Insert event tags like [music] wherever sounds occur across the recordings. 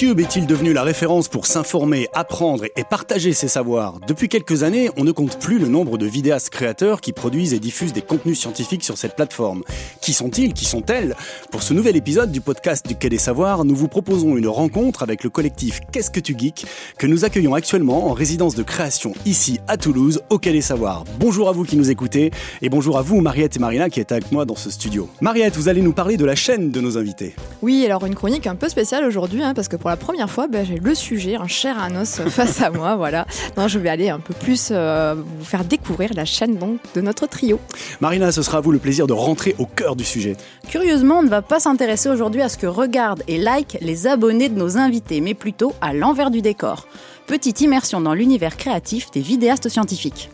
YouTube est-il devenu la référence pour s'informer, apprendre et partager ses savoirs? Depuis quelques années, on ne compte plus le nombre de vidéastes créateurs qui produisent et diffusent des contenus scientifiques sur cette plateforme. Qui sont-ils? Qui sont-elles? Pour ce nouvel épisode du podcast du Quai des Savoirs, nous vous proposons une rencontre avec le collectif Qu'est-ce que tu geeks? que nous accueillons actuellement en résidence de création ici à Toulouse, au Quai des Savoirs. Bonjour à vous qui nous écoutez et bonjour à vous Mariette et Marina qui êtes avec moi dans ce studio. Mariette, vous allez nous parler de la chaîne de nos invités. Oui, alors une chronique un peu spéciale aujourd'hui, hein, parce que pour la première fois, ben, j'ai le sujet, un chair à os face à moi. Voilà. Non, je vais aller un peu plus euh, vous faire découvrir la chaîne donc, de notre trio. Marina, ce sera à vous le plaisir de rentrer au cœur du sujet. Curieusement, on ne va pas s'intéresser aujourd'hui à ce que regardent et like les abonnés de nos invités, mais plutôt à l'envers du décor petite immersion dans l'univers créatif des vidéastes scientifiques.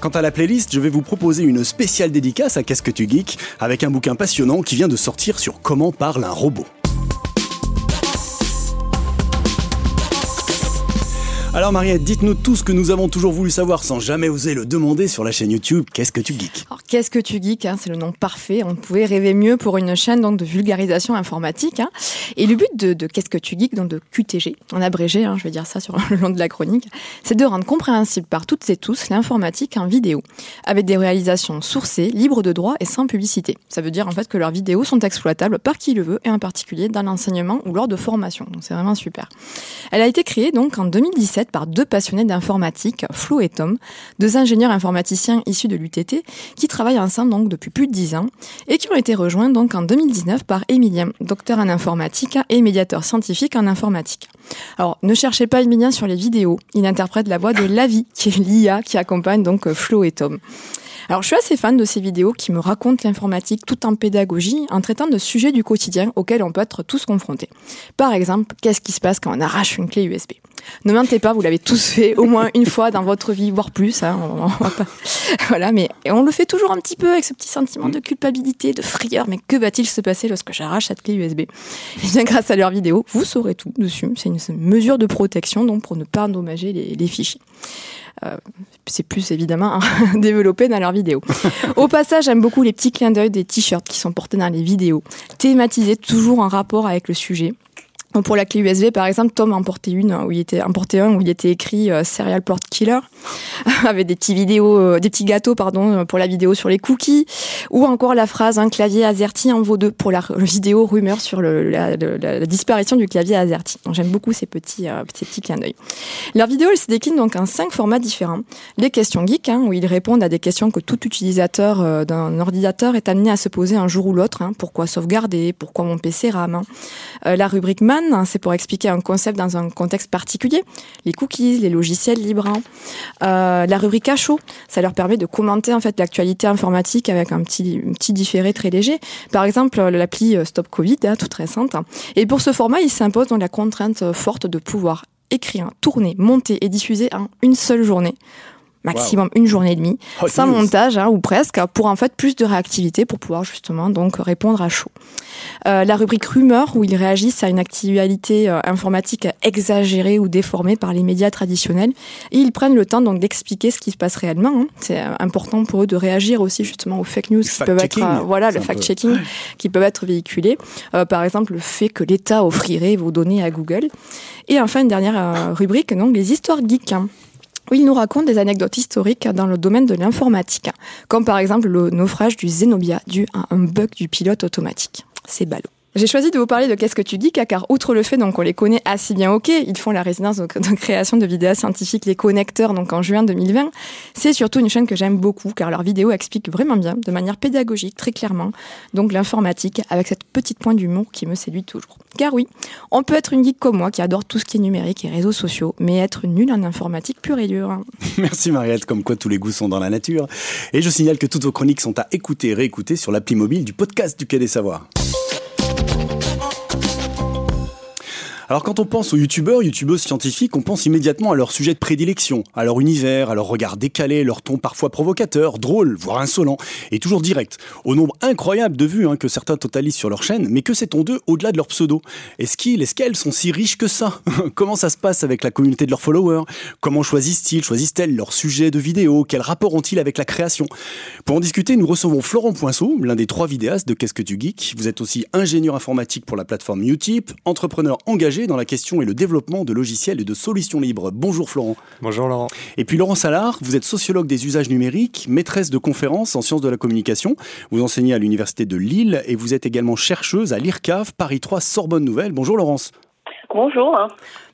Quant à la playlist, je vais vous proposer une spéciale dédicace à Qu'est-ce que tu geeks avec un bouquin passionnant qui vient de sortir sur comment parle un robot. Alors Mariette, dites-nous tout ce que nous avons toujours voulu savoir sans jamais oser le demander sur la chaîne YouTube. Qu'est-ce que tu geeks? Alors qu'est-ce que tu geeks hein, C'est le nom parfait. On pouvait rêver mieux pour une chaîne donc de vulgarisation informatique. Hein. Et le but de, Qu'est-ce que tu geeks, donc de QTG, en abrégé, hein, je vais dire ça sur [laughs] le long de la chronique, c'est de rendre compréhensible par toutes et tous l'informatique en vidéo, avec des réalisations sourcées, libres de droit et sans publicité. Ça veut dire en fait que leurs vidéos sont exploitables par qui le veut et en particulier dans l'enseignement ou lors de formation. Donc c'est vraiment super. Elle a été créée donc en 2017 par deux passionnés d'informatique, Flo et Tom, deux ingénieurs informaticiens issus de l'UTT, qui travaillent ensemble donc depuis plus de dix ans et qui ont été rejoints donc en 2019 par Emilien, docteur en informatique et médiateur scientifique en informatique. Alors, ne cherchez pas Emilien sur les vidéos, il interprète la voix de Lavi, qui est l'IA qui accompagne donc Flo et Tom. Alors, je suis assez fan de ces vidéos qui me racontent l'informatique tout en pédagogie, en traitant de sujets du quotidien auxquels on peut être tous confrontés. Par exemple, qu'est-ce qui se passe quand on arrache une clé USB ne mentez pas, vous l'avez tous fait au moins une fois dans votre vie, voire plus. Hein, [laughs] voilà, mais on le fait toujours un petit peu avec ce petit sentiment de culpabilité, de frayeur. Mais que va-t-il se passer lorsque j'arrache cette clé USB eh bien, grâce à leur vidéo, vous saurez tout dessus. C'est une mesure de protection donc pour ne pas endommager les, fichiers. Euh, c'est plus évidemment [laughs] développé dans leurs Au passage, j'aime beaucoup les petits clins d'œil des t-shirts qui sont portés dans les vidéos, thématisés toujours en rapport avec le sujet. Pour la clé USB, par exemple, Tom a emporté une où il était emporté un où il était écrit euh, Serial Port Killer [laughs] avec des petits vidéos, euh, des petits gâteaux pardon pour la vidéo sur les cookies, ou encore la phrase un clavier AZERTY en vaut deux pour la vidéo rumeur sur la, disparition du clavier AZERTY. J'aime beaucoup ces petits euh, petits clins d'œil. Leurs vidéos, elles se déclinent donc en cinq formats différents. Les questions geek, hein, où ils répondent à des questions que tout utilisateur d'un ordinateur est amené à se poser un jour ou l'autre. Hein. pourquoi sauvegarder? Pourquoi mon PC hein? La rubrique Man C'est pour expliquer un concept dans un contexte particulier. Les cookies, les logiciels libres. Euh, la rubrique à chaud, ça leur permet de commenter en fait l'actualité informatique avec un petit, petit différé très léger. Par exemple, l'appli euh, Stop Covid, hein, toute récente. Et pour ce format, il s'impose donc la contrainte forte de pouvoir écrire, tourner, monter et diffuser en une seule journée maximum une journée et demie, sans montage hein, ou presque, pour en fait plus de réactivité pour pouvoir justement donc répondre à chaud. Euh, la rubrique rumeur où ils réagissent à une actualité euh, informatique exagérée ou déformée par les médias traditionnels et ils prennent le temps donc d'expliquer ce qui se passe réellement. Hein. C'est euh, important pour eux de réagir aussi justement aux fake news qui peuvent être euh, voilà le fact checking qui peuvent être véhiculés. Euh, par exemple le fait que l'État offrirait vos données à Google. Et enfin une dernière rubrique donc les histoires geeks. Hein où il nous raconte des anecdotes historiques dans le domaine de l'informatique, comme par exemple le naufrage du Zenobia dû à un bug du pilote automatique. C'est ballot. J'ai choisi de vous parler de Qu'est-ce que tu dis, car outre le fait donc qu'on les connaît assez bien ok, ils font la résidence de, création de vidéos scientifiques, les connecteurs, donc en juin 2020. C'est surtout une chaîne que j'aime beaucoup, car leurs vidéos expliquent vraiment bien, de manière pédagogique, très clairement, donc l'informatique, avec cette petite pointe d'humour qui me séduit toujours. Car oui, on peut être une geek comme moi, qui adore tout ce qui est numérique et réseaux sociaux, mais être nul en informatique pure et dure. [laughs] Merci Mariette, comme quoi tous les goûts sont dans la nature. Et je signale que toutes vos chroniques sont à écouter et réécouter sur l'appli mobile du podcast du Quai des Savoirs. Alors quand on pense aux youtubeurs, youtubeuses scientifiques, on pense immédiatement à leur sujet de prédilection, à leur univers, à leur regard décalé, leur ton parfois provocateur, drôle, voire insolent, et toujours direct, au nombre incroyable de vues hein, que certains totalisent sur leur chaîne, mais que sait-on d'eux au-delà de leur pseudo? Est-ce qu'ils, est-ce qu'elles sont si riches que ça? [laughs] Comment ça se passe avec la communauté de leurs followers? Comment choisissent-ils, choisissent-elles leur sujet de vidéo Quel rapport ont-ils avec la création? Pour en discuter, nous recevons Florent Poinceau, l'un des trois vidéastes de Qu'est-ce que tu geeks? Vous êtes aussi ingénieur informatique pour la plateforme Utip, entrepreneur engagé engagé dans la question et le développement de logiciels et de solutions libres. Bonjour Florent. Bonjour Laurent. Et puis Laurent Salard, vous êtes sociologue des usages numériques, maîtresse de conférences en sciences de la communication. Vous enseignez à l'Université de Lille et vous êtes également chercheuse à l'IRCAV Paris 3 Sorbonne Nouvelle. Bonjour Laurence. Bonjour.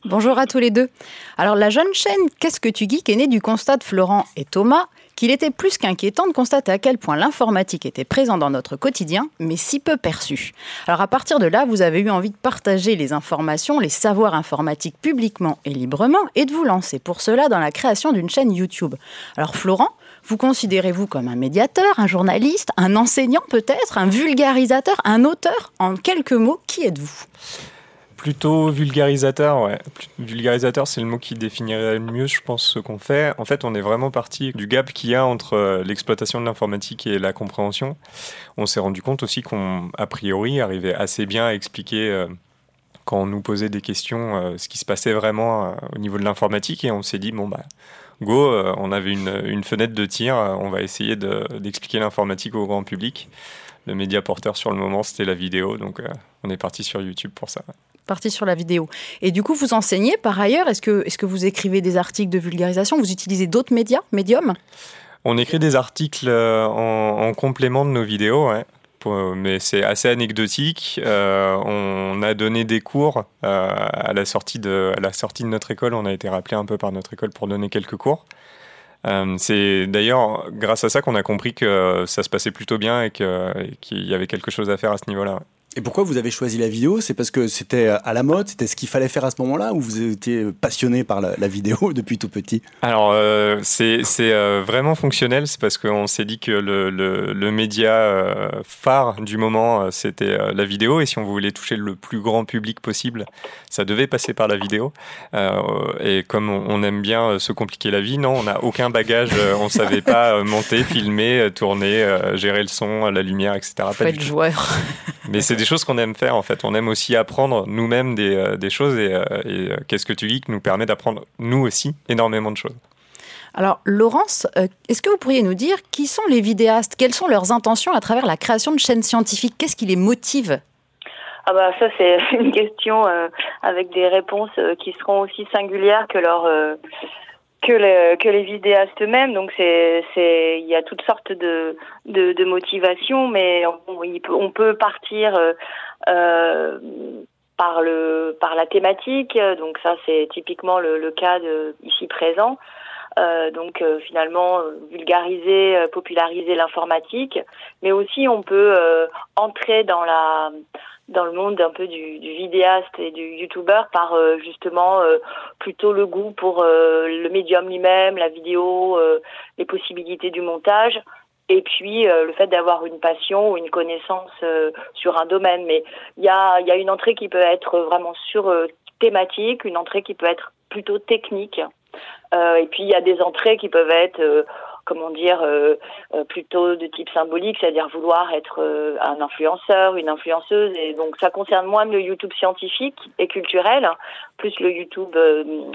Bonjour à tous les deux. Alors la jeune chaîne Qu'est-ce que tu geeks est née du constat de Florent et Thomas qu'il était plus qu'inquiétant de constater à quel point l'informatique était présente dans notre quotidien, mais si peu perçue. Alors à partir de là, vous avez eu envie de partager les informations, les savoirs informatiques publiquement et librement, et de vous lancer pour cela dans la création d'une chaîne YouTube. Alors Florent, vous considérez-vous comme un médiateur, un journaliste, un enseignant peut-être, un vulgarisateur, un auteur? En quelques mots, qui êtes-vous? Plutôt vulgarisateur, ouais. Vulgarisateur, c'est le mot qui définirait le mieux, je pense, ce qu'on fait. En fait, on est vraiment parti du gap qu'il y a entre euh, l'exploitation de l'informatique et la compréhension. On s'est rendu compte aussi qu'on, a priori, arrivait assez bien à expliquer, euh, quand on nous posait des questions, euh, ce qui se passait vraiment au niveau de l'informatique. Et on s'est dit, bon, bah, go, on avait une, fenêtre de tir, on va essayer d'expliquer l'informatique au grand public. Le média porteur sur le moment, c'était la vidéo, donc on est parti sur YouTube pour ça partie sur la vidéo. Et du coup, vous enseignez par ailleurs Est-ce que, est que vous écrivez des articles de vulgarisation? Vous utilisez d'autres médias, médiums? On écrit des articles euh, en, complément de nos vidéos, mais c'est assez anecdotique. Euh, on a donné des cours euh, à, la sortie de, la sortie de notre école. On a été rappelé un peu par notre école pour donner quelques cours. c'est d'ailleurs grâce à ça qu'on a compris que ça se passait plutôt bien et qu'il y avait quelque chose à faire à ce niveau-là. Et pourquoi vous avez choisi la vidéo? C'est parce que c'était à la mode, c'était ce qu'il fallait faire à ce moment-là, ou vous étiez passionné par la, vidéo [laughs] depuis tout petit? Alors, euh, c'est euh, vraiment fonctionnel, c'est parce qu'on s'est dit que le, le, média euh, phare du moment, c'était la vidéo, et si on voulait toucher le plus grand public possible, ça devait passer par la vidéo. et comme on, aime bien se compliquer la vie, non, on n'a aucun bagage, on ne savait pas monter, [laughs] filmer, tourner, gérer le son, la lumière, etc. Faut pas être joueur. [laughs] Mais c'est des choses qu'on aime faire en fait. On aime aussi apprendre nous-mêmes des, euh, des, choses et, euh, euh, Qu'est-ce que tu geek nous permet d'apprendre nous aussi énormément de choses. Alors, Laurence, est-ce que vous pourriez nous dire qui sont les vidéastes? Quelles sont leurs intentions à travers la création de chaînes scientifiques? Qu'est-ce qui les motive? Ah bah ça c'est [laughs] une question avec des réponses qui seront aussi singulières que leur que les, que les vidéastes eux-mêmes. Donc c'est c'est il y a toutes sortes de de, de motivations, mais on, on peut partir euh, euh, par le par la thématique. Donc ça c'est typiquement le, le, cas de ici présent. Euh, donc euh, finalement vulgariser, populariser l'informatique, mais aussi on peut entrer dans la dans le monde un peu du, du vidéaste et du youtubeur par euh, justement euh, plutôt le goût pour euh, le médium lui-même, la vidéo, les possibilités du montage et puis le fait d'avoir une passion ou une connaissance sur un domaine. Mais il y a, y a une entrée qui peut être vraiment sur thématique, une entrée qui peut être plutôt technique. et puis il y a des entrées qui peuvent être comment dire, euh, euh, plutôt de type symbolique, c'est-à-dire vouloir être euh, un influenceur, une influenceuse. Et donc ça concerne moins le YouTube scientifique et culturel, plus le YouTube,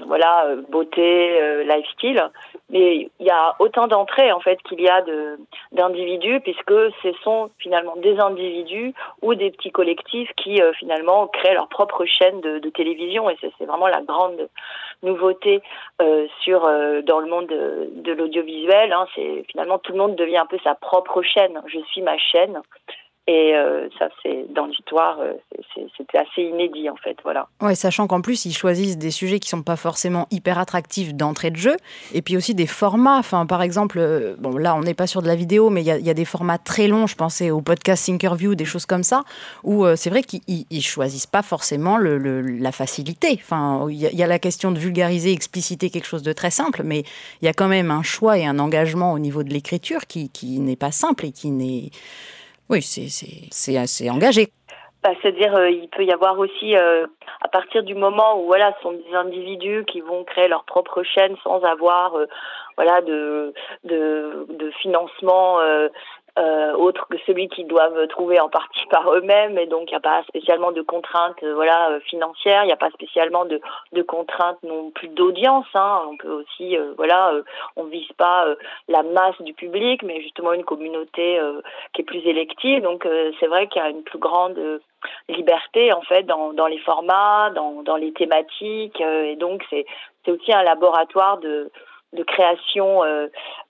voilà, beauté, lifestyle. Mais il y a autant d'entrées en fait qu'il y a d'individus, puisque ce sont finalement des individus ou des petits collectifs qui finalement créent leur propre chaîne de, télévision. Et c'est vraiment la grande nouveauté sur dans le monde de, de l'audiovisuel. Hein, c'est finalement tout le monde devient un peu sa propre chaîne. Je suis ma chaîne. Et euh, ça, c'est dans l'histoire, euh, c'était assez inédit en fait, voilà. Ouais, sachant qu'en plus ils choisissent des sujets qui sont pas forcément hyper attractifs d'entrée de jeu, et puis aussi des formats. Enfin, par exemple, euh, bon là on n'est pas sur de la vidéo, mais il y, a des formats très longs. Je pensais au podcast Thinkerview, des choses comme ça, où c'est vrai qu'ils choisissent pas forcément la facilité. Enfin, il y, a la question de vulgariser, expliciter quelque chose de très simple, mais il y a quand même un choix et un engagement au niveau de l'écriture qui n'est pas simple et qui n'est oui, c'est assez engagé. Bah, C'est-à-dire, euh, il peut y avoir aussi, euh, à partir du moment où voilà, ce sont des individus qui vont créer leur propre chaîne sans avoir, euh, voilà, de, de, de financement euh, autre que celui qu'ils doivent trouver en partie [laughs] par eux-mêmes et donc il n'y a pas spécialement de contraintes euh, voilà euh, financières il n'y a pas spécialement de, de contraintes non plus d'audience hein. on peut aussi euh, voilà on vise pas la masse du public mais justement une communauté qui est plus élective donc c'est vrai qu'il y a une plus grande liberté en fait dans, dans les formats, dans, dans les thématiques. et donc c'est c'est aussi un laboratoire de de création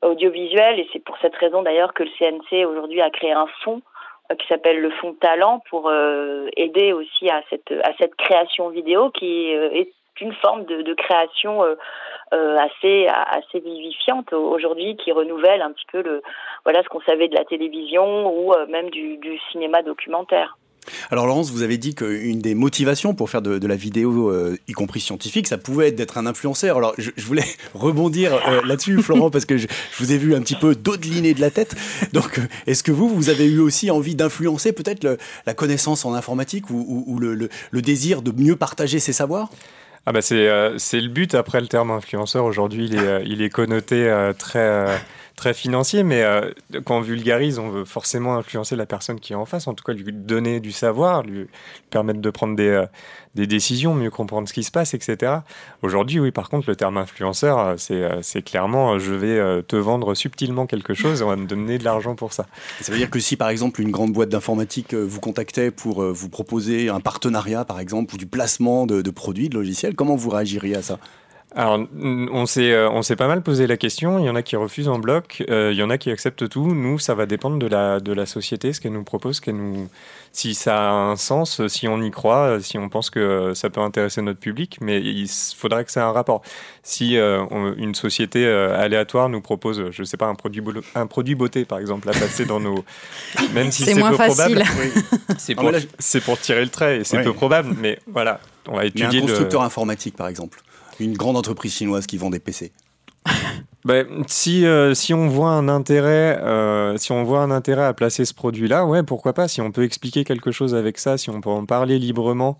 audiovisuelle et c'est pour cette raison d'ailleurs que le CNC aujourd'hui a créé un fonds qui s'appelle le fonds talent pour aider aussi à cette à cette création vidéo qui est une forme de, création euh, assez assez vivifiante aujourd'hui qui renouvelle un petit peu le voilà ce qu'on savait de la télévision ou euh, même du, du cinéma documentaire. Alors Laurence, vous avez dit qu'une des motivations pour faire de, de la vidéo, euh, y compris scientifique, ça pouvait être d'être un influenceur. Alors je, je voulais [laughs] rebondir là-dessus, [laughs] Florent, parce que je, je, vous ai vu un petit peu dodeliner de la tête. Donc est-ce que vous, vous avez eu aussi envie d'influencer peut-être la connaissance en informatique ou, ou, ou le, le, le désir de mieux partager ses savoirs? Ah bah c'est euh, le but. Après, le terme influenceur, aujourd'hui, il, est, euh, il est connoté euh, très, euh, très financier, mais quand on vulgarise, on veut forcément influencer la personne qui est en face, en tout cas lui donner du savoir, lui permettre de prendre des, des décisions, mieux comprendre ce qui se passe, etc. Aujourd'hui, oui, par contre, le terme influenceur, euh, euh, c'est clairement euh, je vais te vendre subtilement quelque chose et on va me donner de l'argent pour ça. Ça veut dire que si, par exemple, une grande boîte d'informatique vous contactait pour vous proposer un partenariat, par exemple, ou du placement de produits, de logiciels, comment vous réagiriez à ça? Alors, on s'est, on s'est pas mal posé la question. Il y en a qui refusent en bloc, euh, il y en a qui acceptent tout. Nous, ça va dépendre de la, de la société, ce qu'elle nous propose, ce qu'elle nous, si ça a un sens, si on y croit, si on pense que ça peut intéresser notre public, mais il faudrait que ça ait un rapport. Si euh, une société euh, aléatoire nous propose, je sais pas, un produit, un produit beauté, par exemple, à passer dans nos... [laughs] Même si c'est peu probable, [laughs] c'est pour, pour, tirer le trait, et c'est peu probable, mais voilà, on va étudier... Mais un constructeur informatique, par exemple une grande entreprise chinoise qui vend des PC [laughs] ben, si, euh, si on voit un intérêt, euh, si on voit un intérêt à placer ce produit-là, ouais, pourquoi pas. Si on peut expliquer quelque chose avec ça, si on peut en parler librement,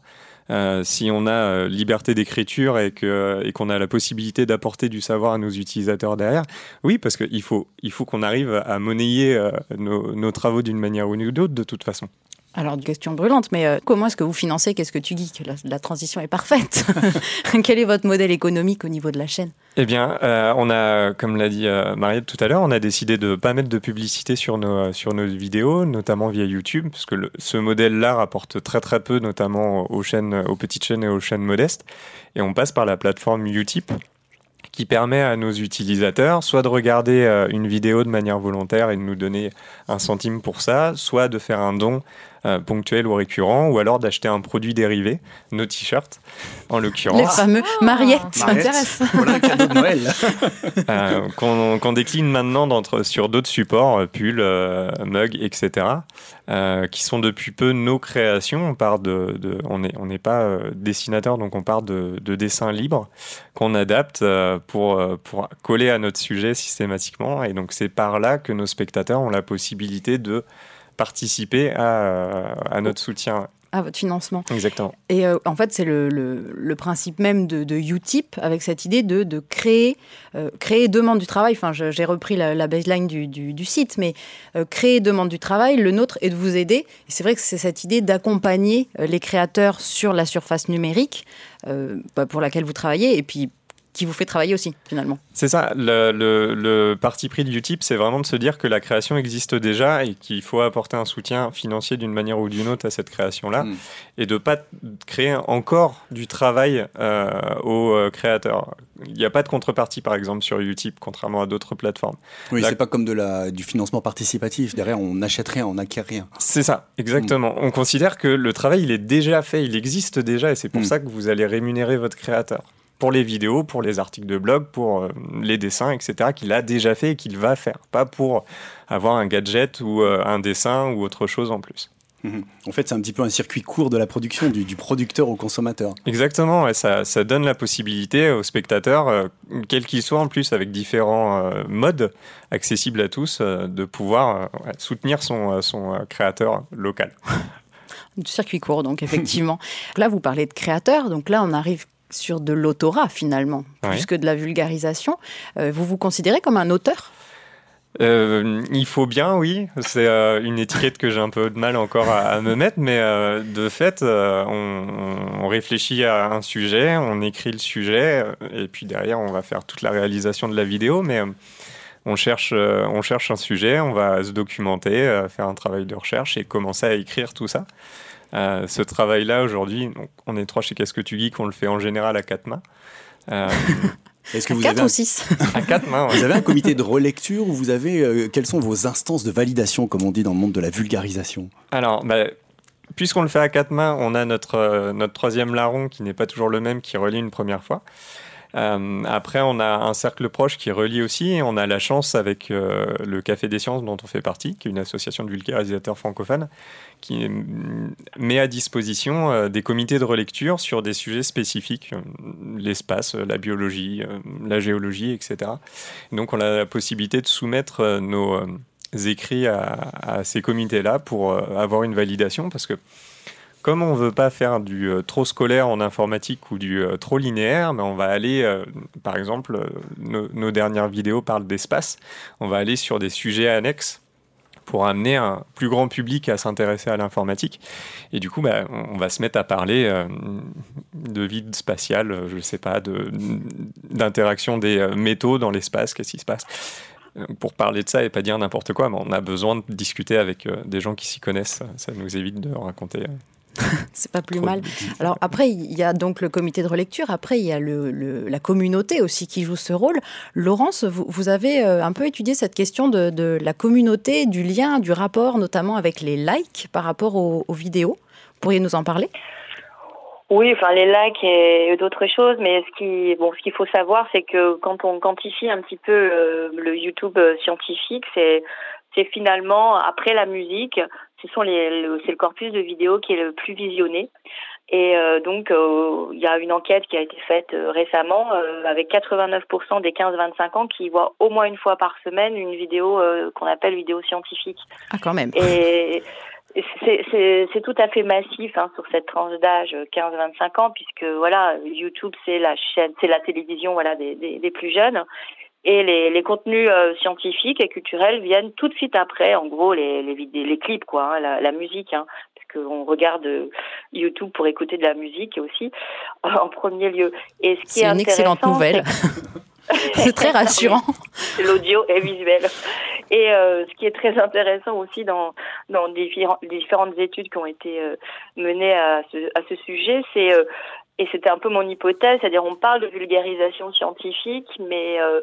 euh, si on a liberté d'écriture et que et qu'on a la possibilité d'apporter du savoir à nos utilisateurs derrière, oui, parce qu'il faut il faut qu'on arrive à monnayer nos travaux d'une manière ou d'une autre de toute façon. Alors, une question brûlante, mais euh, comment est-ce que vous financez Qu'est-ce que tu dis la, la transition est parfaite. [laughs] Quel est votre modèle économique au niveau de la chaîne Eh bien, euh, on a, comme l'a dit euh, Mariette tout à l'heure, on a décidé de ne pas mettre de publicité sur nos, sur nos vidéos, notamment via YouTube, parce que ce modèle-là rapporte très très peu, notamment aux, chaînes, aux petites chaînes et aux chaînes modestes. Et on passe par la plateforme Utip, qui permet à nos utilisateurs soit de regarder une vidéo de manière volontaire et de nous donner un centime pour ça, soit de faire un don euh, ponctuel ou récurrent, ou alors d'acheter un produit dérivé, nos t-shirts en l'occurrence. Les fameux ah, Mariette, ça m'intéresse. [laughs] Voilà un cadeau de Noël. [laughs] euh, Qu'on qu décline maintenant sur d'autres supports, euh, pulls, euh, mugs, etc., euh, qui sont depuis peu nos créations. On part de, de on n'est on pas euh, dessinateur, donc on part de, de dessins libres qu'on adapte pour, pour coller à notre sujet systématiquement. Et donc c'est par là que nos spectateurs ont la possibilité de participer à, à notre soutien à votre financement. Exactement. Et euh, en fait, c'est le, le, le, principe même de, de, Utip avec cette idée de, de créer, euh, créer demande du travail. Enfin, j'ai repris la, la, baseline du, du, du site, mais euh, créer demande du travail, le nôtre est de vous aider. Et c'est vrai que c'est cette idée d'accompagner euh, les créateurs sur la surface numérique euh, bah, pour laquelle vous travaillez et puis qui vous fait travailler aussi, finalement. C'est ça. Le, le, le, parti pris de Utip, c'est vraiment de se dire que la création existe déjà et qu'il faut apporter un soutien financier d'une manière ou d'une autre à cette création-là mm. et de ne pas créer encore du travail euh, aux euh, créateurs. Il n'y a pas de contrepartie, par exemple, sur Utip, contrairement à d'autres plateformes. Oui, la... c'est pas comme de la, du financement participatif. Derrière, on n'achète rien, on n'acquiert rien. C'est ça, exactement. Mm. On considère que le travail, il est déjà fait, il existe déjà et c'est pour mm. ça que vous allez rémunérer votre créateur pour les vidéos, pour les articles de blog, pour euh, les dessins, etc., qu'il a déjà fait et qu'il va faire, pas pour avoir un gadget ou euh, un dessin ou autre chose en plus. Mmh. En fait, c'est un petit peu un circuit court de la production, du, du producteur au consommateur. Exactement, et ça, ça, donne la possibilité aux spectateurs, euh, quels qu'ils soient en plus, avec différents euh, modes accessibles à tous, euh, de pouvoir ouais, soutenir son, son créateur local. Du circuit court, donc effectivement. [laughs] là, vous parlez de créateurs, donc là, on arrive sur de l'autorat finalement, plus que de la vulgarisation. Euh, vous vous considérez comme un auteur? Euh, il faut bien, oui. C'est euh, une étiquette que j'ai un peu de mal encore à, à me mettre, mais euh, de fait, on, on, réfléchit à un sujet, on écrit le sujet, et puis derrière, on va faire toute la réalisation de la vidéo, mais on cherche, on cherche un sujet, on va se documenter, faire un travail de recherche et commencer à écrire tout ça. Ce travail-là, aujourd'hui, on est trois chez Qu'est-ce que tu geeks, on le fait en général à quatre mains. [laughs] Est-ce que vous avez ou 6 [laughs] À quatre mains. Vous avez un comité de relecture ou vous avez quelles sont vos instances de validation, comme on dit dans le monde de la vulgarisation? Alors, bah, puisqu'on le fait à quatre mains, on a notre, notre troisième larron qui n'est pas toujours le même, qui relie une première fois. Euh, après, on a un cercle proche qui relie aussi. on a la chance avec euh, le Café des Sciences dont on fait partie, qui est une association de vulgarisateurs francophones, qui met à disposition euh, des comités de relecture sur des sujets spécifiques, l'espace, la biologie, la géologie, etc. Donc, on a la possibilité de soumettre nos écrits à, à ces comités-là pour avoir une validation, parce que comme on ne veut pas faire du euh, trop scolaire en informatique ou du euh, trop linéaire, mais on va aller, euh, par exemple, nos dernières vidéos parlent d'espace, on va aller sur des sujets annexes pour amener un plus grand public à s'intéresser à l'informatique. Et du coup, bah, on va se mettre à parler de vide spatial, je ne sais pas, d'interaction des métaux dans l'espace, qu'est-ce qui se passe pour parler de ça et pas dire n'importe quoi, mais on a besoin de discuter avec des gens qui s'y connaissent. Ça nous évite de raconter [laughs] c'est pas plus mal. Alors après, il y a donc le comité de relecture, après il y a le, la communauté aussi qui joue ce rôle. Laurence, vous, avez euh, un peu étudié cette question de, la communauté, du lien, du rapport notamment avec les likes par rapport aux, vidéos. Vous pourriez nous en parler? Oui, enfin les likes et d'autres choses, mais ce qui bon, ce qu'il faut savoir, c'est que quand on quantifie un petit peu euh, le YouTube euh, scientifique, c'est c'est finalement après la musique, ce sont les, c'est le corpus de vidéos qui est le plus visionné. Et euh, donc, euh, il y a une enquête qui a été faite euh, récemment avec 89% des 15-25 ans qui voient au moins une fois par semaine une vidéo qu'on appelle vidéo scientifique. Ah, quand même. Et c'est tout à fait massif hein, sur cette tranche d'âge 15-25 ans, puisque voilà, YouTube c'est la chaîne, c'est la télévision voilà des, des, des plus jeunes. Et les, les contenus euh, scientifiques et culturels viennent tout de suite après, en gros, les, les, les clips, quoi, hein, la, la, musique, hein, parce qu'on regarde euh, YouTube pour écouter de la musique aussi, en premier lieu. Et ce qui est, une excellente nouvelle. [laughs] C'est très rassurant. [laughs] L'audio est visuel. Et euh, ce qui est très intéressant aussi dans, dans différentes, différentes études qui ont été euh, menées à ce, à ce sujet, c'est euh, et c'était un peu mon hypothèse, c'est-à-dire on parle de vulgarisation scientifique, mais euh,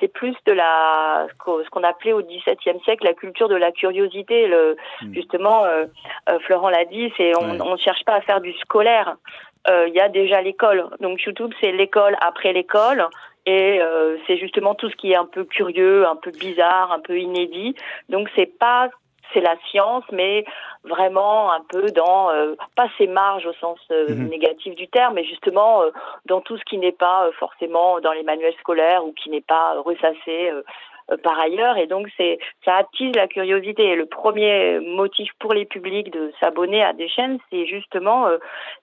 c'est plus de la ce qu'on appelait au XVIIe siècle la culture de la curiosité. Le, hmm. Justement, euh, euh, Florent l'a dit, c'est on ne cherche pas à faire du scolaire. Il y a déjà l'école. Donc YouTube, c'est l'école après l'école. Et c'est justement tout ce qui est un peu curieux, un peu bizarre, un peu inédit. Donc c'est pas c'est la science, mais vraiment un peu dans euh, pas ses marges au sens euh, mhm. négatif du terme, mais justement euh, dans tout ce qui n'est pas forcément dans les manuels scolaires ou qui n'est pas ressassé par ailleurs. Et donc c'est ça attise la curiosité. Et le premier motif pour les publics de s'abonner à des chaînes c'est justement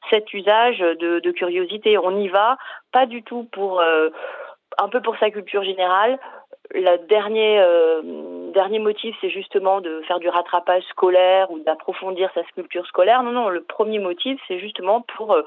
cet usage de, de, curiosité. On y va pas du tout pour un peu pour sa culture générale. Le dernier, dernier motif, c'est justement de faire du rattrapage scolaire ou d'approfondir sa sculpture scolaire. Non, non, le premier motif, c'est justement pour euh,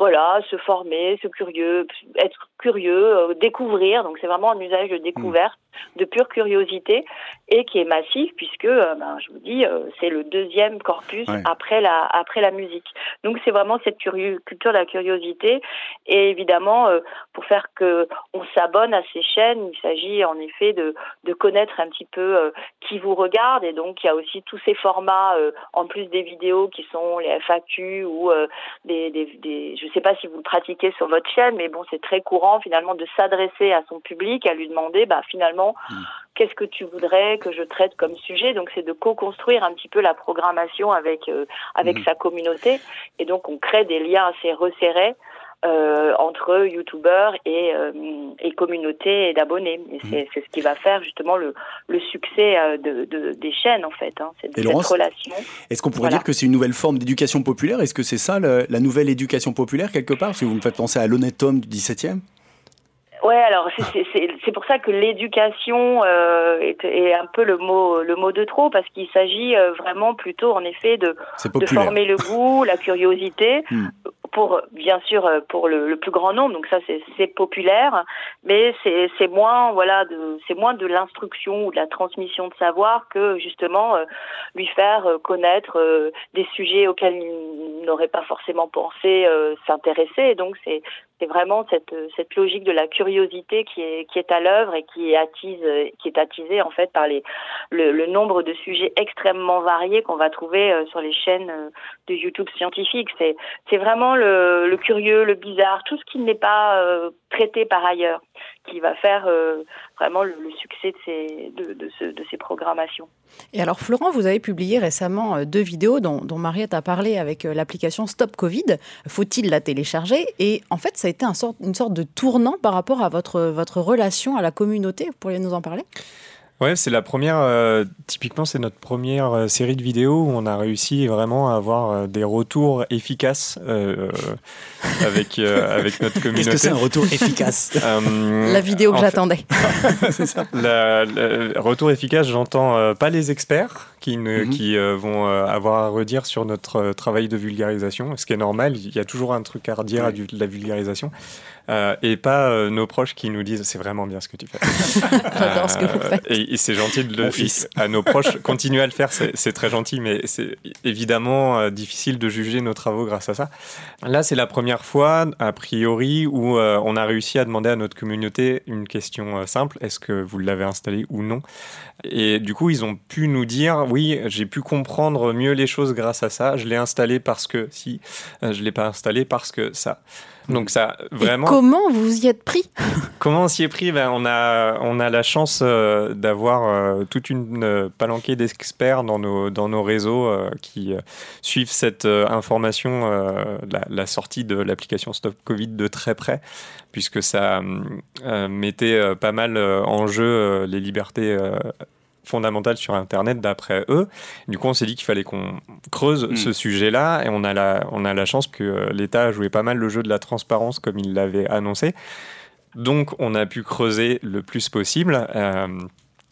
voilà, se former, se curieux, être curieux, euh, découvrir. Donc c'est vraiment un usage de découverte, de pure curiosité et qui est massif puisque, euh, ben, je vous dis, euh, c'est le deuxième corpus après la après la musique. Donc c'est vraiment cette culture de la curiosité et évidemment pour faire que on s'abonne à ces chaînes, il s'agit en effet de de connaître un petit peu qui vous regarde et donc il y a aussi tous ces formats en plus des vidéos qui sont les FAQ ou des, des, des je ne sais pas si vous le pratiquez sur votre chaîne, mais bon, c'est très courant finalement de s'adresser à son public, à lui demander, bah finalement, hmm. qu'est-ce que tu voudrais que je traite comme sujet? Donc c'est de co-construire un petit peu la programmation avec euh, avec hmm. sa communauté, et donc on crée des liens assez resserrés euh, entre youtubeurs et, euh, et communauté d'abonnés. Et mmh. c'est ce qui va faire justement le, le succès euh, de, de, des chaînes en fait. Hein. Cette relation. Est-ce qu'on pourrait dire que c'est une nouvelle forme d'éducation populaire? Est-ce que c'est ça la nouvelle éducation populaire quelque part? Parce que vous me faites penser à l'honnête homme du 17e Ouais, alors c'est pour ça que l'éducation euh, est, est, un peu le mot le mot de trop parce qu'il s'agit vraiment plutôt en effet de, de former le goût, la curiosité. Hmm pour bien sûr euh, pour le, le plus grand nombre donc ça c'est populaire mais c'est moins voilà c'est moins de l'instruction ou de la transmission de savoir que justement euh, lui faire euh, connaître des sujets auxquels il n'aurait pas forcément pensé s'intéresser. Et donc c'est c'est vraiment cette, cette logique de la curiosité qui est, qui est à l'œuvre et qui est, attise, qui est attisée en fait par les, le, nombre de sujets extrêmement variés qu'on va trouver euh, sur les chaînes euh, de YouTube scientifiques. C'est, c'est vraiment le, le, curieux, le bizarre, tout ce qui n'est pas euh, traité par ailleurs qui va faire vraiment le, succès de ces, de, de, ce, de, ces programmations. Et alors Florent, vous avez publié récemment deux vidéos dont, dont Mariette a parlé avec l'application Stop Covid. Faut-il la télécharger? Et en fait, ça été un sort, une sorte de tournant par rapport à votre, votre relation à la communauté. Vous pourriez nous en parler? Ouais, c'est la première. Euh, typiquement, c'est notre première euh, série de vidéos où on a réussi vraiment à avoir euh, des retours efficaces avec avec notre communauté. Qu'est-ce que c'est un retour efficace? La vidéo que j'attendais. [laughs] c'est ça. Le retour efficace, j'entends pas les experts qui, ne, mhm. qui vont avoir à redire sur notre travail de vulgarisation, ce qui est normal. Il y a toujours un truc à redire à de la vulgarisation. Euh, et pas euh, nos proches qui nous disent c'est vraiment bien ce que tu fais. [laughs] J'adore ce que vous faites. Et, c'est gentil de le fils. à nos proches. Continuez à le faire, c'est très gentil, mais c'est évidemment euh, difficile de juger nos travaux grâce à ça. Là, c'est la première fois, a priori, où on a réussi à demander à notre communauté une question simple est-ce que vous l'avez installé ou non? Et du coup, ils ont pu nous dire oui, j'ai pu comprendre mieux les choses grâce à ça. Je l'ai installé parce que si, je l'ai pas installé parce que ça. Donc ça, vraiment. comment vous y êtes pris [laughs] Comment on s'y est pris? Ben, on, a, on a la chance euh, d'avoir euh, toute une euh, palanquée d'experts dans nos, dans nos réseaux qui suivent cette information, la, la, sortie de l'application Stop Covid de très près, puisque ça mettait pas mal en jeu les libertés fondamentale sur Internet d'après eux. Du coup, on s'est dit qu'il fallait qu'on creuse hmm. ce sujet-là et on a, la, on a la chance que euh, l'État a joué pas mal le jeu de la transparence comme il l'avait annoncé. Donc, on a pu creuser le plus possible. Euh,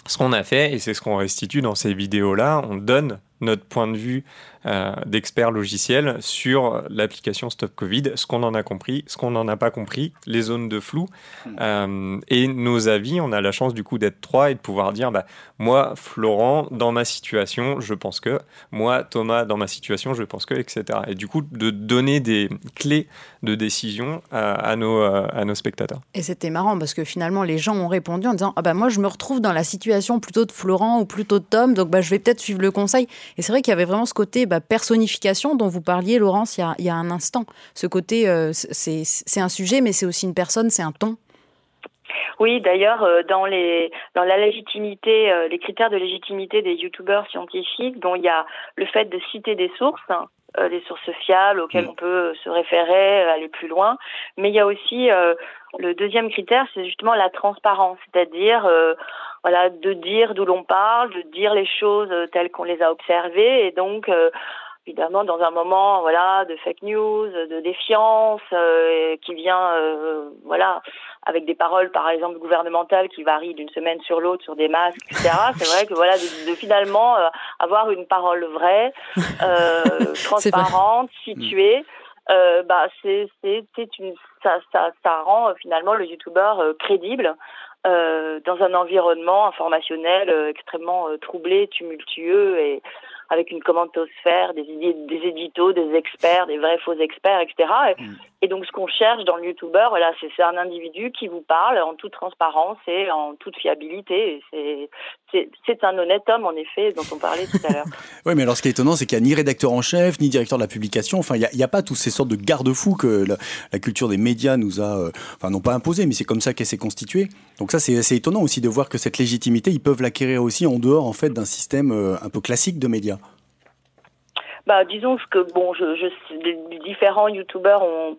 ce qu'on a fait, et c'est ce qu'on restitue dans ces vidéos-là, on donne notre point de vue euh, d'expert logiciel sur l'application Stop Covid, ce qu'on en a compris, ce qu'on n'en a pas compris, les zones de flou hmm. euh, et nos avis. On a la chance du coup d'être trois et de pouvoir dire bah, moi, Florent, dans ma situation, je pense que, moi, Thomas, dans ma situation, je pense que, etc. Et du coup, de donner des clés de décision à, nos, euh, à nos spectateurs. Et c'était marrant parce que finalement, les gens ont répondu en disant ah bah, moi, je me retrouve dans la situation plutôt de Florent ou plutôt de Tom, donc bah, je vais peut-être suivre le conseil. Et c'est vrai qu'il y avait vraiment ce côté bah, personnification dont vous parliez, Laurence, il y a, il y a un instant. Ce côté, euh, c'est un sujet, mais c'est aussi une personne, c'est un ton. Oui, d'ailleurs, euh, dans les dans la légitimité, euh, les critères de légitimité des youtubeurs scientifiques, dont il y a le fait de citer des sources, hein, des sources fiables auxquelles mm. on peut se référer, aller plus loin, mais il y a aussi le deuxième critère, c'est justement la transparence, c'est-à-dire voilà, de dire d'où l'on parle, de dire les choses euh, telles qu'on les a observées, et donc euh, évidemment dans un moment voilà de fake news, de défiance euh, qui vient voilà avec des paroles par exemple gouvernementales qui varient d'une semaine sur l'autre sur des masques etc. [laughs] C'est vrai que voilà de, finalement avoir une parole vraie, [laughs] transparente, située. bah c'est c'est c'est une ça ça ça rend finalement le youtubeur crédible euh, dans un environnement informationnel euh, extrêmement euh, troublé, tumultueux et avec une commentosphère, des, des éditos, des experts, des vrais faux experts, etc. Et donc, ce qu'on cherche dans le YouTuber, voilà, c'est un individu qui vous parle en toute transparence et en toute fiabilité. C'est un honnête homme, en effet, dont on parlait tout à l'heure. [laughs] oui, mais alors, ce qui est étonnant, c'est qu'il n'y a ni rédacteur en chef, ni directeur de la publication. Enfin, il n'y a, pas toutes ces sortes de garde-fous que la, culture des médias nous a, euh, enfin, non pas imposé, mais c'est comme ça qu'elle s'est constituée. Donc ça, c'est étonnant aussi de voir que cette légitimité, ils peuvent l'acquérir aussi en dehors, en fait, d'un système euh, un peu classique de médias. Bah, disons que bon, je, différents youtubeurs ont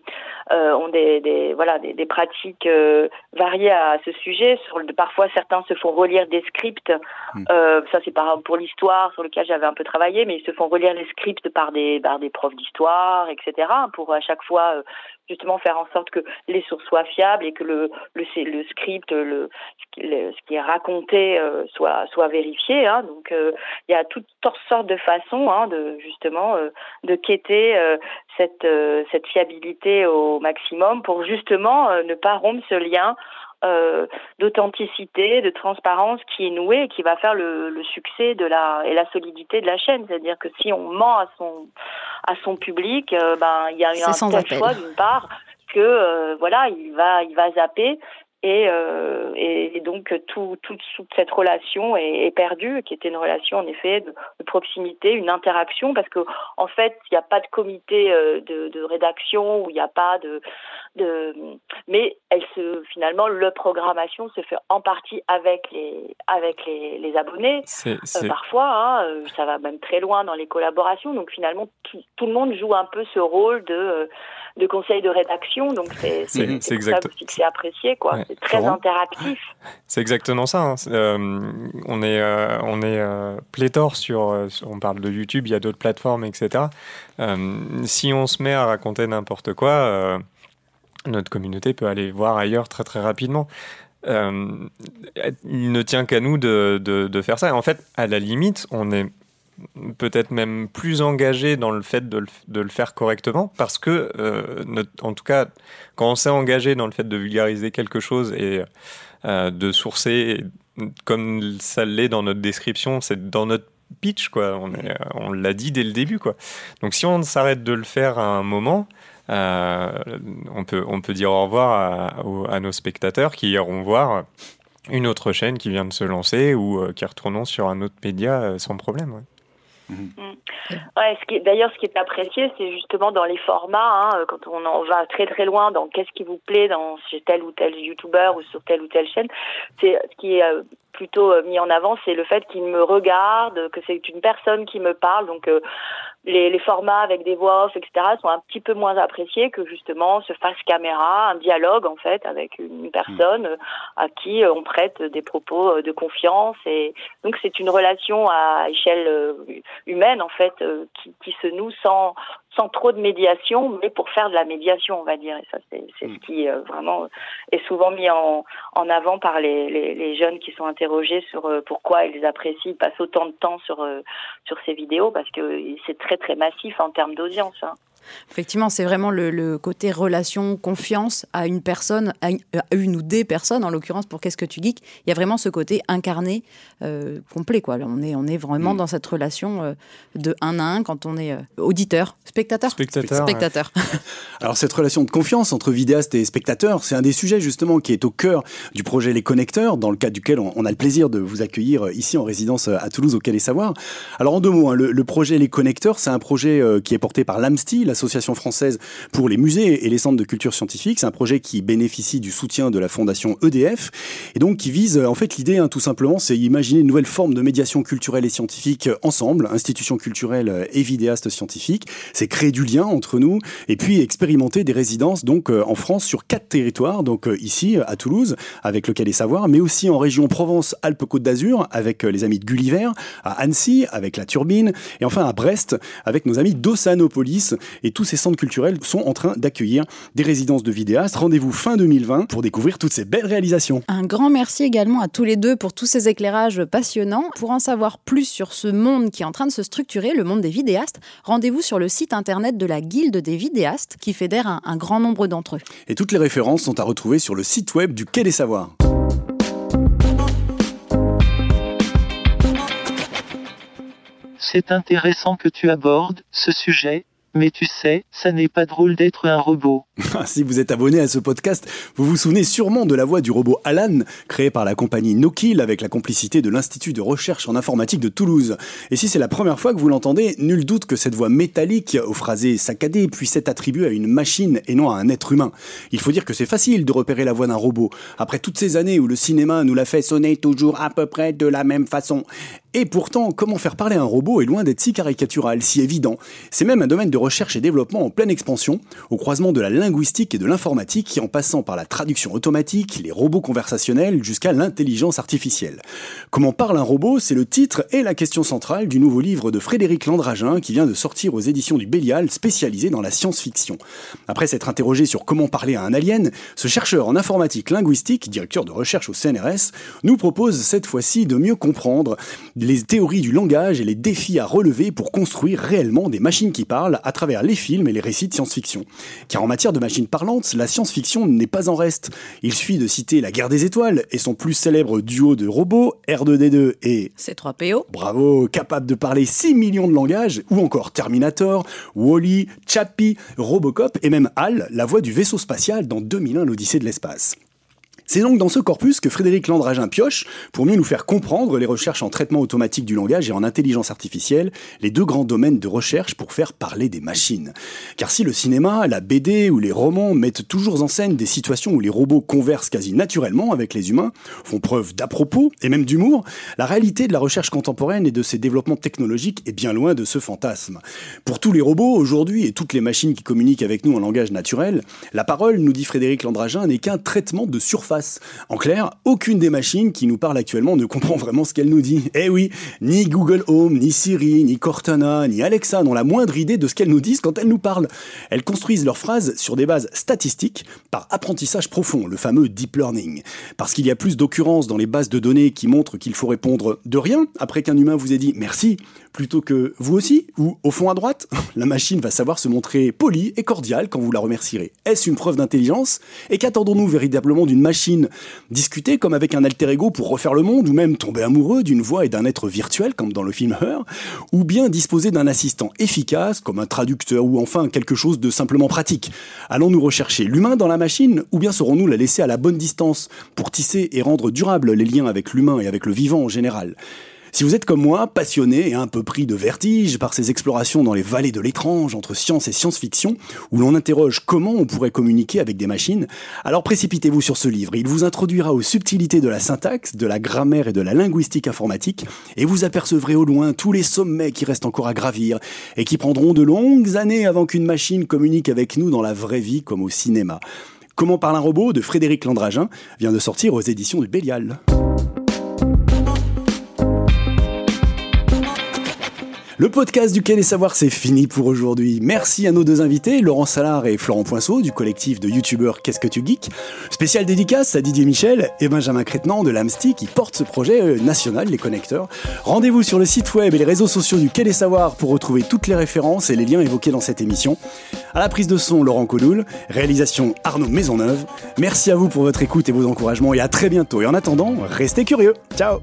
euh, ont des, des voilà des, des pratiques euh, variées à ce sujet. Sur parfois certains se font relire des scripts. Hmm. Euh, ça c'est par exemple pour l'histoire sur lequel j'avais un peu travaillé, mais ils se font relire les scripts par des par des profs d'histoire, etc. Pour à chaque fois justement faire en sorte que les sources soient fiables et que le le, le script, le, ce qui est raconté euh, soit soit vérifié. Hein. Donc euh, il y a toutes sortes de façons hein, de justement euh, de quêter cette cette fiabilité au maximum pour justement ne pas rompre ce lien euh, d'authenticité, de transparence qui est nouée et qui va faire le, le, succès de la et la solidité de la chaîne. C'est-à-dire que si on ment à son à son public, euh, ben il y a un tel choix d'une part que euh, voilà il va il va zapper et, euh, et, donc tout, toute cette relation est, est, perdue, qui était une relation en effet de, de proximité, une interaction, parce que en fait il n'y a pas de comité de, de rédaction ou il n'y a pas de, de, mais elle se finalement le programmation se fait en partie avec les avec les, les abonnés. Euh, parfois, hein, euh, ça va même très loin dans les collaborations. Donc finalement tout, tout, le monde joue un peu ce rôle de de conseil de rédaction. Donc c'est [laughs] c'est exact. c'est apprécié quoi. C'est très interactif. [laughs] C'est exactement ça. Hein. Euh, on est euh, on est euh, pléthore sur, on parle de YouTube, il y a d'autres plateformes, etc. si on se met à raconter n'importe quoi, notre communauté peut aller voir ailleurs très très rapidement. il ne tient qu'à nous de, de, faire ça. En fait, à la limite, on est peut-être même plus engagé dans le fait de le, de le faire correctement, parce que, euh, notre, en tout cas, quand on s'est engagé dans le fait de vulgariser quelque chose et euh, de sourcer, comme ça l'est dans notre description, c'est dans notre pitch, quoi. On, on l'a dit dès le début, quoi. Donc si on s'arrête de le faire à un moment, euh, on, peut, on peut dire au revoir à, à, nos spectateurs qui iront voir une autre chaîne qui vient de se lancer ou euh, qui retournons sur un autre média euh, sans problème. Ouais. Mm. Ouais, ce qui d'ailleurs, ce qui est apprécié, c'est justement dans les formats, hein, quand on en va très très loin dans qu'est-ce qui vous plaît dans chez tel ou tel youtubeur ou sur telle ou telle chaîne. C'est ce qui est euh, plutôt euh, mis en avant, c'est le fait qu'il me regarde, que c'est une personne qui me parle. Donc euh, les, formats avec des voix off, etc., sont un petit peu moins appréciés que justement ce face caméra, un dialogue en fait avec une personne euh, à qui on prête des propos de confiance. Et donc c'est une relation à échelle humaine en fait qui se noue sans sans trop de médiation, mais pour faire de la médiation, on va dire. Et ça, c'est ce mm. qui euh, vraiment est souvent mis en, en avant par les, les, les, jeunes qui sont interrogés sur euh, pourquoi ils apprécient, passent autant de temps sur, euh, sur ces vidéos, parce que c'est très très massif en termes d'audience. Hein. Effectivement, c'est vraiment le, côté relation, confiance à une personne, à une, ou des personnes, en l'occurrence pour Qu'est-ce que tu geeks. Il y a vraiment ce côté incarné euh, complet. Quoi. On, est, on est vraiment mm. dans cette relation euh, de un à un quand on est euh, auditeur, spectateur. Spectateur. spectateur. [laughs] Alors, cette relation de confiance entre vidéaste et spectateur, c'est un des sujets justement qui est au cœur du projet Les Connecteurs, dans le cadre duquel on, a le plaisir de vous accueillir ici en résidence à Toulouse, au Quai des Savoirs. Alors, en deux mots, hein, le, le, projet Les Connecteurs, c'est un projet qui est porté par l'AMSTI, l'Association française pour les musées et les centres de culture scientifique. C'est un projet qui bénéficie du soutien de la fondation EDF et donc qui vise, en fait, l'idée, hein, tout simplement, c'est imaginer une nouvelle forme de médiation culturelle et scientifique ensemble, institutions culturelles et vidéastes scientifiques. C'est créer du lien entre nous et puis expérimenter des résidences donc euh, en France sur quatre territoires, donc euh, ici à Toulouse avec le Quai des Savoirs, mais aussi en région Provence-Alpes-Côte d'Azur avec euh, les amis de Gulliver, à Annecy avec la Turbine et enfin à Brest avec nos amis d'Ossanopolis et tous ces centres culturels sont en train d'accueillir des résidences de vidéastes. Rendez-vous fin 2020 pour découvrir toutes ces belles réalisations. Un grand merci également à tous les deux pour tous ces éclairages passionnants. Pour en savoir plus sur ce monde qui est en train de se structurer, le monde des vidéastes, rendez-vous sur le site internet de la Guilde des vidéastes qui fédère un, un grand nombre d'entre eux. Et toutes les références sont à retrouver sur le site web du Quai des Savoirs. C'est intéressant que tu abordes ce sujet, mais tu sais, ça n'est pas drôle d'être un robot. si vous êtes abonné à ce podcast, vous vous souvenez sûrement de la voix du robot Alan, créé par la compagnie Nokill avec la complicité de l'Institut de recherche en informatique de Toulouse. Et si c'est la première fois que vous l'entendez, nul doute que cette voix métallique, au phrasé saccadé, puisse être attribuée à une machine et non à un être humain. Il faut dire que c'est facile de repérer la voix d'un robot. Après toutes ces années où le cinéma nous l'a fait sonner toujours à peu près de la même façon. Et pourtant, comment faire parler un robot est loin d'être si caricatural, si évident. C'est même un domaine de recherche et développement en pleine expansion, au croisement de la linguistique et de l'informatique, en passant par la traduction automatique, les robots conversationnels, jusqu'à l'intelligence artificielle. Comment parle un robot? C'est le titre et la question centrale du nouveau livre de Frédéric Landragin qui vient de sortir aux éditions du Bélial, spécialisé dans la science-fiction. Après s'être interrogé sur comment parler à un alien, ce chercheur en informatique linguistique, directeur de recherche au CNRS, nous propose cette fois-ci de mieux comprendre les théories du langage et les défis à relever pour construire réellement des machines qui parlent à travers les films et les récits de science-fiction. Car en matière de machines parlantes, la science-fiction n'est pas en reste. Il suffit de citer La guerre des étoiles et son plus célèbre duo de robots, R2D2 et C3PO. Bravo, capable de parler 6 millions de langages, ou encore Terminator, Wally, Chappie, Robocop et même HAL, la voix du vaisseau spatial dans 2001 l'Odyssée de l'espace. C'est donc dans ce corpus que Frédéric Landragin pioche pour mieux nous faire comprendre les recherches en traitement automatique du langage et en intelligence artificielle, les deux grands domaines de recherche pour faire parler des machines. Car si le cinéma, la BD ou les romans mettent toujours en scène des situations où les robots conversent quasi naturellement avec les humains, font preuve d'à-propos et même d'humour, la réalité de la recherche contemporaine et de ses développements technologiques est bien loin de ce fantasme. Pour tous les robots aujourd'hui et toutes les machines qui communiquent avec nous en langage naturel, la parole, nous dit Frédéric Landragin, n'est qu'un traitement de surface en clair, aucune des machines qui nous parlent actuellement ne comprend vraiment ce qu'elle nous dit. Eh oui, ni Google Home, ni Siri, ni Cortana, ni Alexa n'ont la moindre idée de ce qu'elles nous disent quand elles nous parlent. Elles construisent leurs phrases sur des bases statistiques par apprentissage profond, le fameux deep learning. Parce qu'il y a plus d'occurrences dans les bases de données qui montrent qu'il faut répondre de rien après qu'un humain vous ait dit merci, plutôt que vous aussi, ou au fond à droite, [laughs] la machine va savoir se montrer polie et cordiale quand vous la remercierez. Est-ce une preuve d'intelligence? Et qu'attendons-nous véritablement d'une machine Discuter comme avec un alter ego pour refaire le monde, ou même tomber amoureux d'une voix et d'un être virtuel, comme dans le film Her? Ou bien disposer d'un assistant efficace, comme un traducteur, ou enfin quelque chose de simplement pratique? Allons-nous rechercher l'humain dans la machine, ou bien serons-nous la laisser à la bonne distance pour tisser et rendre durables les liens avec l'humain et avec le vivant en général? Si vous êtes comme moi, passionné et un peu pris de vertige par ces explorations dans les vallées de l'étrange entre science et science-fiction, où l'on interroge comment on pourrait communiquer avec des machines, alors précipitez-vous sur ce livre. Il vous introduira aux subtilités de la syntaxe, de la grammaire et de la linguistique informatique, et vous apercevrez au loin tous les sommets qui restent encore à gravir, et qui prendront de longues années avant qu'une machine communique avec nous dans la vraie vie comme au cinéma. Comment parle un robot de Frédéric Landragin vient de sortir aux éditions du Bélial. Le podcast du Quai des Savoirs, c'est fini pour aujourd'hui. Merci à nos deux invités, Laurent Salard et Florent Poinceau, du collectif de youtubeurs Qu'est-ce que tu geeks? Spécial dédicace à Didier Michel et Benjamin Crétenant de l'AMSTI qui porte ce projet euh, national, les connecteurs. Rendez-vous sur le site web et les réseaux sociaux du Quai des Savoirs pour retrouver toutes les références et les liens évoqués dans cette émission. À la prise de son, Laurent Codoul, réalisation Arnaud Maisonneuve. Merci à vous pour votre écoute et vos encouragements et à très bientôt. Et en attendant, restez curieux. Ciao